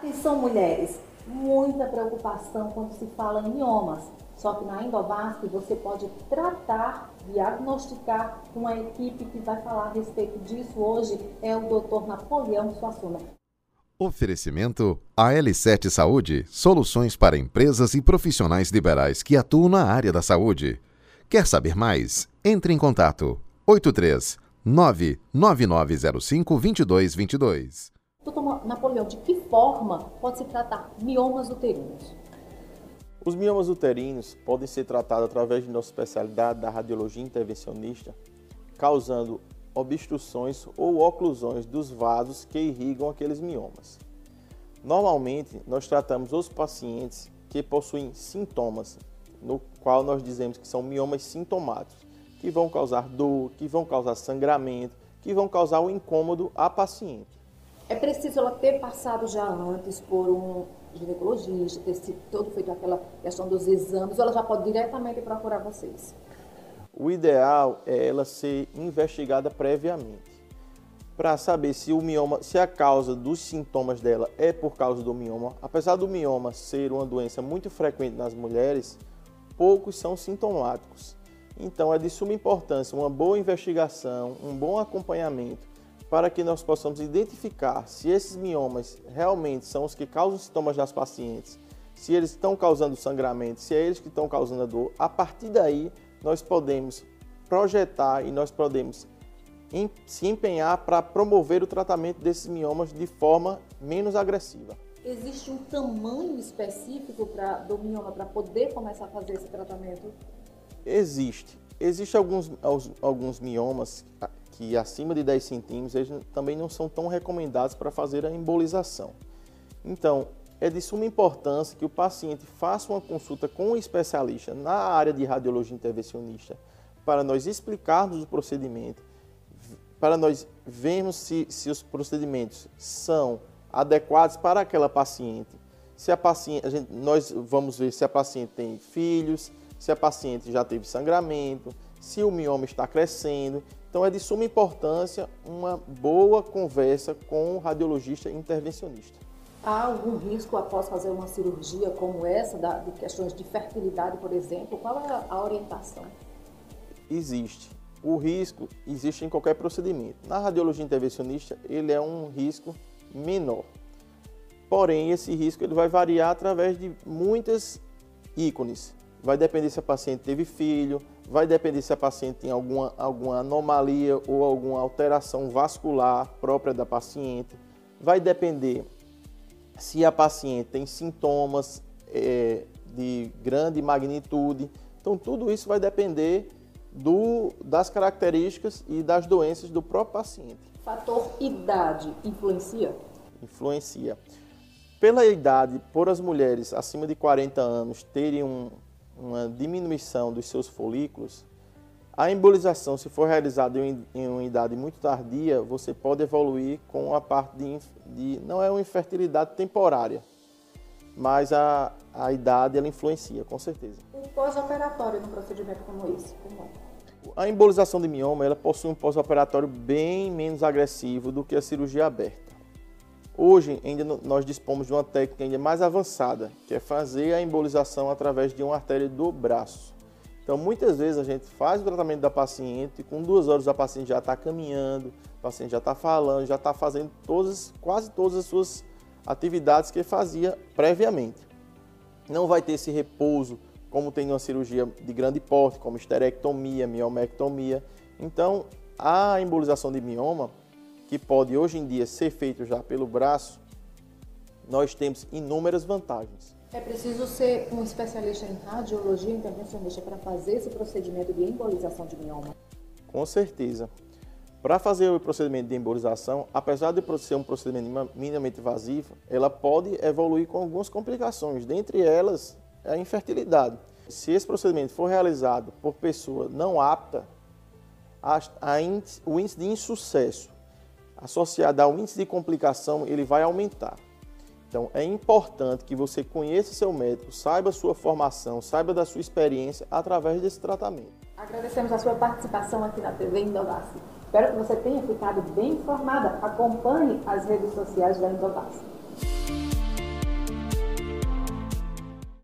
Atenção, mulheres, muita preocupação quando se fala em miomas. Só que na Endovasc você pode tratar, diagnosticar com a equipe que vai falar a respeito disso hoje é o Dr. Napoleão Suassuna. Oferecimento AL7 Saúde, soluções para empresas e profissionais liberais que atuam na área da saúde. Quer saber mais? Entre em contato 83 99905 2222. Doutor Napoleão, de que forma pode se tratar miomas uterinos? Os miomas uterinos podem ser tratados através de nossa especialidade da radiologia intervencionista, causando obstruções ou oclusões dos vasos que irrigam aqueles miomas. Normalmente, nós tratamos os pacientes que possuem sintomas, no qual nós dizemos que são miomas sintomáticos, que vão causar dor, que vão causar sangramento, que vão causar o incômodo à paciente. É preciso ela ter passado já antes por um ginecologista, ter sido todo feito aquela questão dos exames, ou ela já pode diretamente procurar vocês? O ideal é ela ser investigada previamente para saber se o mioma, se a causa dos sintomas dela é por causa do mioma. Apesar do mioma ser uma doença muito frequente nas mulheres, poucos são sintomáticos. Então é de suma importância uma boa investigação, um bom acompanhamento para que nós possamos identificar se esses miomas realmente são os que causam sintomas das pacientes, se eles estão causando sangramento, se é eles que estão causando a dor. A partir daí, nós podemos projetar e nós podemos se empenhar para promover o tratamento desses miomas de forma menos agressiva. Existe um tamanho específico pra, do mioma para poder começar a fazer esse tratamento? Existe. Existem alguns, alguns miomas que acima de 10 centímetros eles também não são tão recomendados para fazer a embolização. Então, é de suma importância que o paciente faça uma consulta com um especialista na área de radiologia intervencionista para nós explicarmos o procedimento, para nós vermos se, se os procedimentos são adequados para aquela paciente. Se a paciente, a gente, nós vamos ver se a paciente tem filhos, se a paciente já teve sangramento, se o mioma está crescendo. Então é de suma importância uma boa conversa com o radiologista intervencionista. Há algum risco após fazer uma cirurgia como essa, de questões de fertilidade, por exemplo? Qual é a orientação? Existe. O risco existe em qualquer procedimento. Na radiologia intervencionista, ele é um risco menor. Porém, esse risco ele vai variar através de muitas ícones. Vai depender se a paciente teve filho, vai depender se a paciente tem alguma, alguma anomalia ou alguma alteração vascular própria da paciente. Vai depender se a paciente tem sintomas é, de grande magnitude. Então, tudo isso vai depender do, das características e das doenças do próprio paciente. Fator idade influencia? Influencia. Pela idade, por as mulheres acima de 40 anos terem um, uma diminuição dos seus folículos, a embolização, se for realizada em, em uma idade muito tardia, você pode evoluir com a parte de, de não é uma infertilidade temporária, mas a, a idade ela influencia, com certeza. O pós-operatório no procedimento como esse, como é? A embolização de mioma ela possui um pós-operatório bem menos agressivo do que a cirurgia aberta. Hoje, ainda nós dispomos de uma técnica ainda mais avançada, que é fazer a embolização através de uma artéria do braço. Então, muitas vezes a gente faz o tratamento da paciente, com duas horas a paciente já está caminhando, o paciente já está falando, já está fazendo todas, quase todas as suas atividades que fazia previamente. Não vai ter esse repouso como tem numa cirurgia de grande porte, como esterectomia, miomectomia. Então, a embolização de mioma que pode hoje em dia ser feito já pelo braço, nós temos inúmeras vantagens. É preciso ser um especialista em radiologia intervencionista para fazer esse procedimento de embolização de mioma? Com certeza. Para fazer o procedimento de embolização, apesar de ser um procedimento minimamente invasivo, ela pode evoluir com algumas complicações, dentre elas a infertilidade. Se esse procedimento for realizado por pessoa não apta, o índice de insucesso associada ao índice de complicação, ele vai aumentar. Então, é importante que você conheça seu médico, saiba sua formação, saiba da sua experiência através desse tratamento. Agradecemos a sua participação aqui na TV Indovace. Espero que você tenha ficado bem informada. Acompanhe as redes sociais da Indovace.